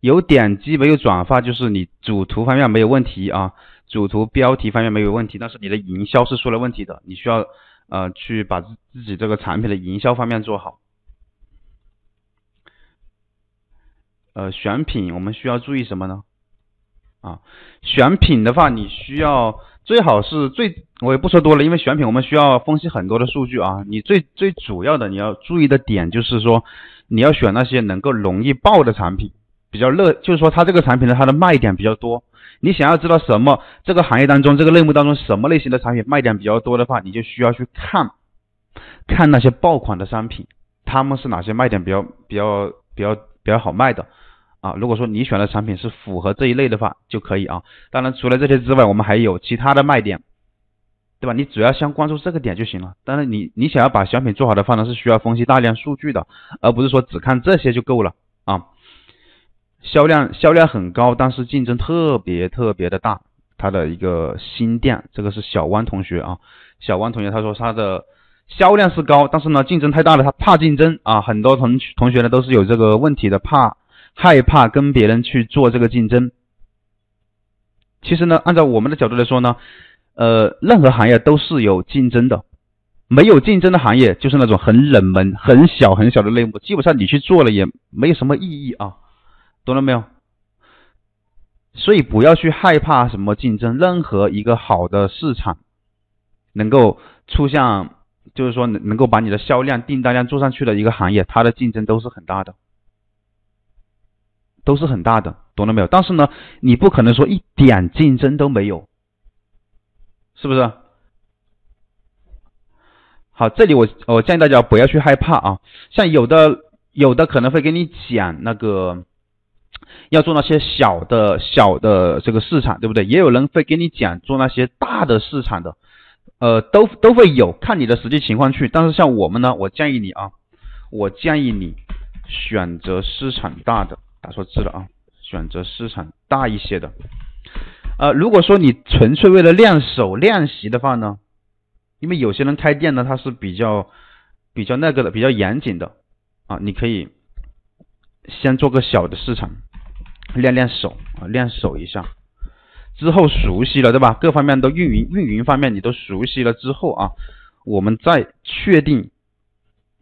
有点击没有转发，就是你主图方面没有问题啊，主图标题方面没有问题，但是你的营销是出了问题的，你需要呃去把自自己这个产品的营销方面做好。呃，选品我们需要注意什么呢？啊，选品的话，你需要最好是最，我也不说多了，因为选品我们需要分析很多的数据啊。你最最主要的你要注意的点就是说，你要选那些能够容易爆的产品。比较热，就是说它这个产品呢，它的卖点比较多。你想要知道什么这个行业当中这个类目当中什么类型的产品卖点比较多的话，你就需要去看，看那些爆款的商品，他们是哪些卖点比较比较比较比较好卖的啊？如果说你选的产品是符合这一类的话，就可以啊。当然除了这些之外，我们还有其他的卖点，对吧？你主要先关注这个点就行了。当然你你想要把选品做好的话呢，是需要分析大量数据的，而不是说只看这些就够了啊。销量销量很高，但是竞争特别特别的大。他的一个新店，这个是小汪同学啊，小汪同学他说他的销量是高，但是呢竞争太大了，他怕竞争啊。很多同同学呢都是有这个问题的，怕害怕跟别人去做这个竞争。其实呢，按照我们的角度来说呢，呃，任何行业都是有竞争的，没有竞争的行业就是那种很冷门、很小很小的类目，基本上你去做了也没有什么意义啊。懂了没有？所以不要去害怕什么竞争，任何一个好的市场能够出现，就是说能能够把你的销量、订单量做上去的一个行业，它的竞争都是很大的，都是很大的，懂了没有？但是呢，你不可能说一点竞争都没有，是不是？好，这里我我建议大家不要去害怕啊，像有的有的可能会给你讲那个。要做那些小的小的这个市场，对不对？也有人会给你讲做那些大的市场的，呃，都都会有，看你的实际情况去。但是像我们呢，我建议你啊，我建议你选择市场大的，打错字了啊，选择市场大一些的。呃，如果说你纯粹为了练手练习的话呢，因为有些人开店呢，他是比较比较那个的，比较严谨的啊，你可以先做个小的市场。练练手啊，练手一下，之后熟悉了，对吧？各方面都运营，运营方面你都熟悉了之后啊，我们再确定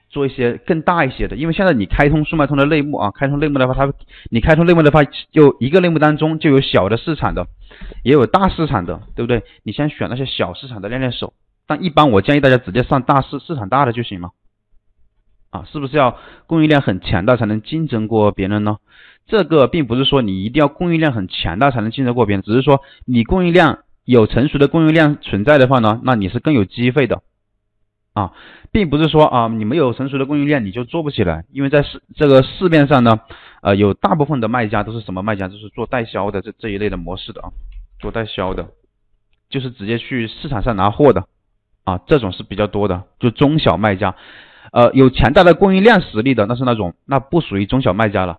做一些更大一些的。因为现在你开通速卖通的类目啊，开通类目的话，它你开通类目的话，就一个类目当中就有小的市场的，也有大市场的，对不对？你先选那些小市场的练练手。但一般我建议大家直接上大市市场大的就行了。啊，是不是要供应量很强大才能竞争过别人呢？这个并不是说你一定要供应量很强大才能竞争过别人，只是说你供应量有成熟的供应量存在的话呢，那你是更有机会的啊，并不是说啊你没有成熟的供应链你就做不起来，因为在市这个市面上呢，呃有大部分的卖家都是什么卖家，就是做代销的这这一类的模式的啊，做代销的，就是直接去市场上拿货的啊，这种是比较多的，就中小卖家，呃有强大的供应链实力的，那是那种那不属于中小卖家了。